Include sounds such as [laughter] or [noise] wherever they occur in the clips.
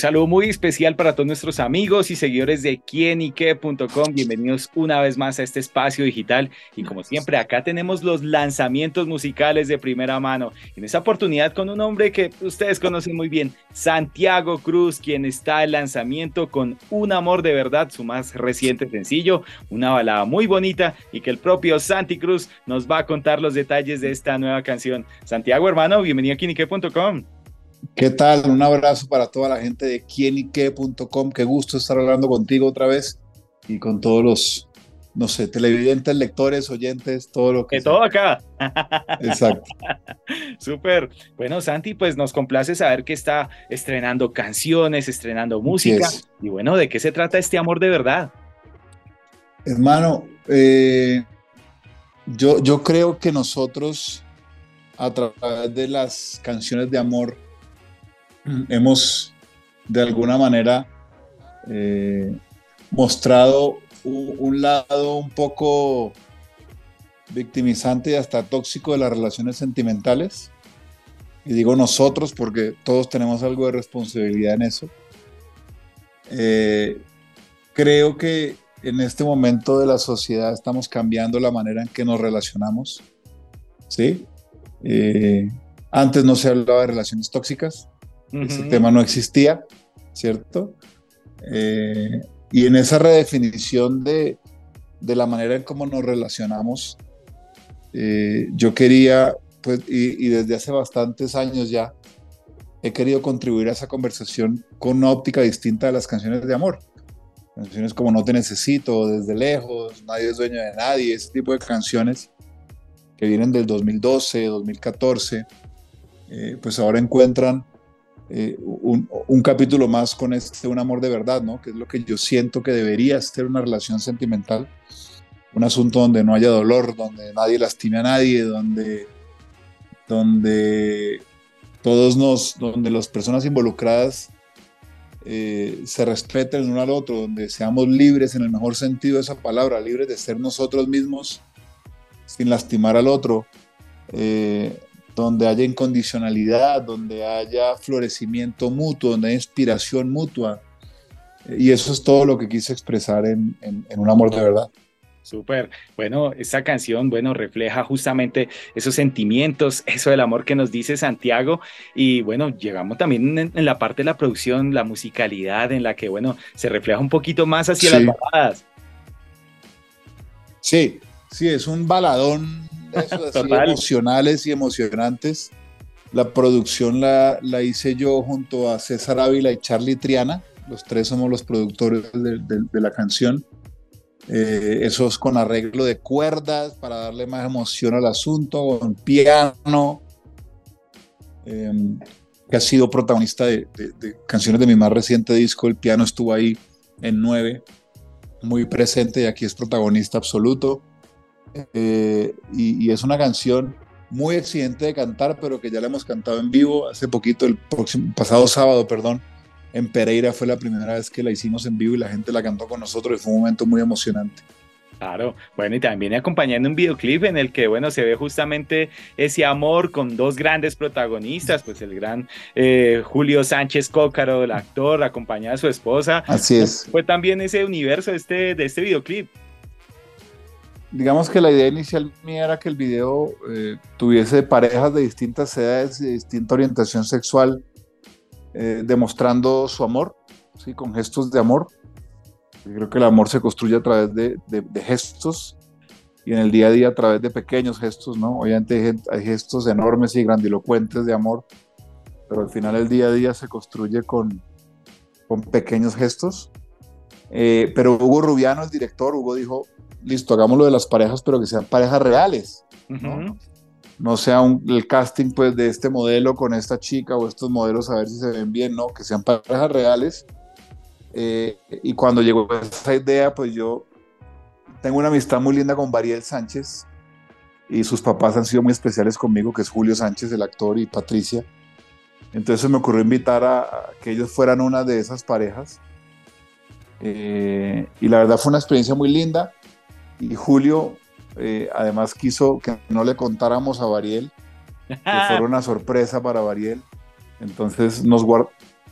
Saludo muy especial para todos nuestros amigos y seguidores de quienique.com. Bienvenidos una vez más a este espacio digital. Y como siempre, acá tenemos los lanzamientos musicales de primera mano. En esta oportunidad con un hombre que ustedes conocen muy bien, Santiago Cruz, quien está en lanzamiento con Un Amor de Verdad, su más reciente sencillo, una balada muy bonita y que el propio Santi Cruz nos va a contar los detalles de esta nueva canción. Santiago, hermano, bienvenido a quienique.com. ¿Qué tal? Un abrazo para toda la gente de quienique.com. Qué gusto estar hablando contigo otra vez y con todos los, no sé, televidentes, lectores, oyentes, todo lo que... De todo acá. Exacto. [laughs] Súper. Bueno, Santi, pues nos complace saber que está estrenando canciones, estrenando música. Y bueno, ¿de qué se trata este amor de verdad? Hermano, eh, yo, yo creo que nosotros, a través de las canciones de amor, hemos de alguna manera eh, mostrado un, lado un poco victimizante y hasta tóxico de las relaciones sentimentales. Y digo nosotros porque todos tenemos algo de responsabilidad en eso. Eh, creo que en este momento de la sociedad estamos cambiando la manera en que nos relacionamos. ¿sí? Eh, antes no se hablaba de relaciones tóxicas, ese tema no existía, ¿cierto? Eh, y en esa redefinición de, de, la manera en cómo nos relacionamos, eh, yo quería, pues, y, desde hace bastantes años ya, he querido contribuir a esa conversación con una óptica distinta de las canciones de amor. Canciones como No te necesito, Desde lejos, Nadie es dueño de nadie, ese tipo de canciones que vienen del 2012, 2014, eh, pues ahora encuentran eh, un, capítulo más con este Un amor de verdad, ¿no? Que es lo que yo siento que debería ser una relación sentimental. Un asunto donde no haya dolor, donde nadie lastime a nadie, donde, donde todos nos, donde las personas involucradas eh, se respeten uno al otro, donde seamos libres en el mejor sentido de esa palabra, libres de ser nosotros mismos sin lastimar al otro. Eh, donde haya incondicionalidad, donde haya florecimiento mutuo, donde haya inspiración mutua. Y eso es todo lo que quise expresar en, Un Amor de Verdad. Súper. Bueno, esta canción, bueno, refleja justamente esos sentimientos, [laughs] eso del amor que nos dice Santiago. Y bueno, llegamos también en, la parte de la producción, la musicalidad, en la que, bueno, se refleja un poquito más hacia las baladas. Sí, sí, es un baladón emocionales y emocionantes. La producción la, la, hice yo junto a César Ávila y Charlie Triana. Los tres somos los productores de, la canción. Eh, eso es con arreglo de cuerdas para darle más emoción al asunto, con piano, em, que ha sido protagonista de, de, canciones de mi más reciente disco. El piano estuvo ahí en nueve, muy presente y aquí es protagonista absoluto. Eh, y, es una canción muy exigente de cantar, pero que ya la hemos cantado en vivo hace poquito, el próximo, pasado sábado, perdón, en Pereira fue la primera vez que la hicimos en vivo y la gente la cantó con nosotros y fue un momento muy emocionante. Claro, bueno, y también acompañando un videoclip en el que, bueno, se ve justamente ese amor con dos grandes protagonistas, pues el gran eh, Julio Sánchez Cócaro, el actor, acompañado de su esposa. Así es. Fue también ese universo este, de este videoclip digamos que la idea inicial mía era que el video eh, tuviese parejas de distintas edades y de distinta orientación sexual eh, demostrando su amor, ¿sí? con gestos de amor. Creo que el amor se construye a través de, gestos y en el día a día a través de pequeños gestos, ¿no? Obviamente hay, gestos enormes y grandilocuentes de amor, pero al final el día a día se construye con, con pequeños gestos. Eh, pero Hugo Rubiano, el director, Hugo dijo, listo, hagámoslo de las parejas, pero que sean parejas reales, ¿no? No sea un, el casting pues de este modelo con esta chica o estos modelos a ver si se ven bien, no, que sean parejas reales. Eh, y cuando llegó esa idea, pues yo tengo una amistad muy linda con Bariel Sánchez y sus papás han sido muy especiales conmigo, que es Julio Sánchez, el actor, y Patricia. Entonces me ocurrió invitar a, que ellos fueran una de esas parejas. Eh, y la verdad fue una experiencia muy linda. Y Julio eh, además quiso que no le contáramos a Bariel, que fuera una sorpresa para Bariel. Entonces nos,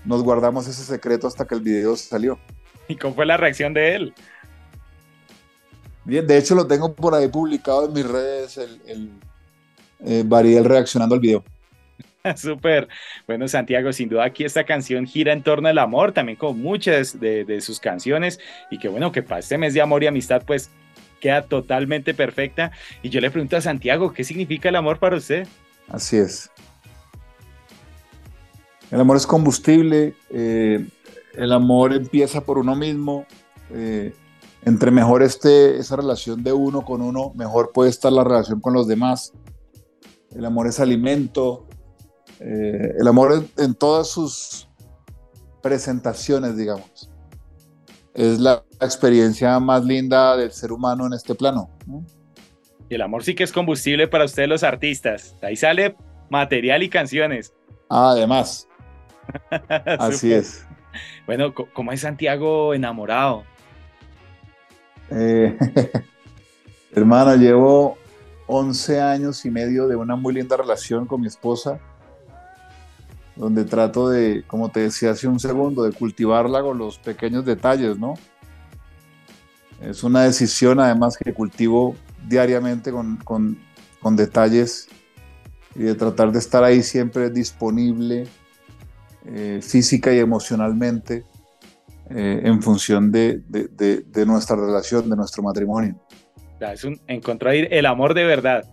nos guardamos ese secreto hasta que el video salió. ¿Y cómo fue la reacción de él? Bien, de hecho lo tengo por ahí publicado en mis redes, el, el eh, Bariel reaccionando al video. [laughs] Súper. Bueno, Santiago, sin duda aquí esta canción gira en torno al amor, también con muchas de, de, sus canciones, y que bueno, que para este mes de amor y amistad, pues queda totalmente perfecta. Y yo le pregunto a Santiago, ¿qué significa el amor para usted? Así es. El amor es combustible, eh, el amor empieza por uno mismo. Eh, entre mejor esté esa relación de uno con uno, mejor puede estar la relación con los demás. El amor es alimento. Eh, el amor en todas sus presentaciones, digamos es la experiencia más linda del ser humano en este plano. Y el amor sí que es combustible para ustedes los artistas. ahí sale material y canciones. además. [laughs] Así es. Bueno, ¿cómo es Santiago enamorado? Eh, [laughs] hermano, llevo 11 años y medio de una muy linda relación con mi esposa donde trato de, como te decía hace un segundo, de cultivarla con los pequeños detalles, ¿no? Es una decisión además que cultivo diariamente con, con, con detalles y de tratar de estar ahí siempre disponible eh, física y emocionalmente eh, en función de, de, de, nuestra relación, de nuestro matrimonio. Es un, encontrar el amor de verdad.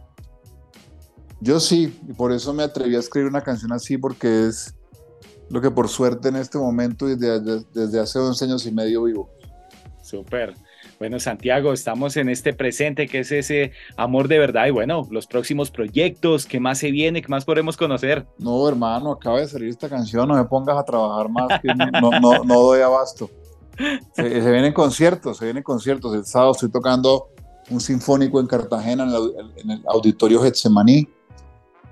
Yo sí, y por eso me atreví a escribir una canción así, porque es lo que por suerte en este momento y desde, desde hace 11 años y medio vivo. Súper. Bueno, Santiago, estamos en este presente que es ese amor de verdad y bueno, los próximos proyectos, ¿qué más se viene? ¿Qué más podemos conocer? No, hermano, acaba de salir esta canción, no me pongas a trabajar más, que no, no, no, doy abasto. Se, se, vienen conciertos, se vienen conciertos. El sábado estoy tocando un sinfónico en Cartagena, en el, en el auditorio Getsemaní.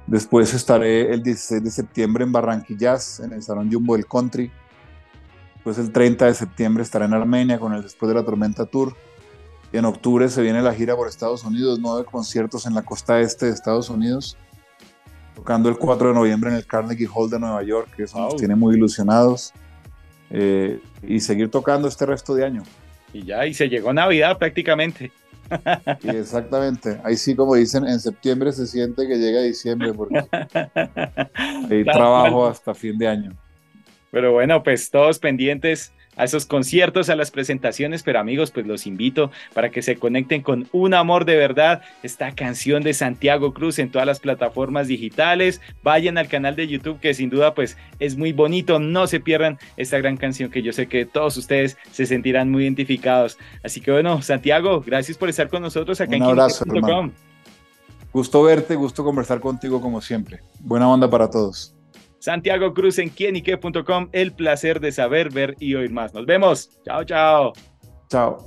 Después estaré el 16 de septiembre en Barranquillas, en el Salón Jumbo del Country. Después el 30 de septiembre estaré en Armenia con el Después de la Tormenta Tour. Y en octubre se viene la gira por Estados Unidos, nueve conciertos en la costa este de Estados Unidos. Tocando el 4 de noviembre en el Carnegie Hall de Nueva York, que eso nos tiene muy ilusionados. Eh, y seguir tocando este resto de año. Y ya, y se llegó Navidad prácticamente exactamente. Ahí sí, como dicen, en septiembre se siente que llega diciembre porque [laughs] hay trabajo hasta fin de año. Pero bueno, pues todos pendientes a esos conciertos, a las presentaciones, pero amigos, pues los invito para que se conecten con Un Amor de Verdad, esta canción de Santiago Cruz en todas las plataformas digitales, vayan al canal de YouTube que sin duda pues es muy bonito, no se pierdan esta gran canción que yo sé que todos ustedes se sentirán muy identificados. Así que bueno, Santiago, gracias por estar con nosotros acá Un en abrazo, Gusto verte, gusto conversar contigo como siempre. Buena onda para todos. Santiago Cruz en quienique.com. El placer de saber, ver y oír más. Nos vemos. Chao, chao. Chao.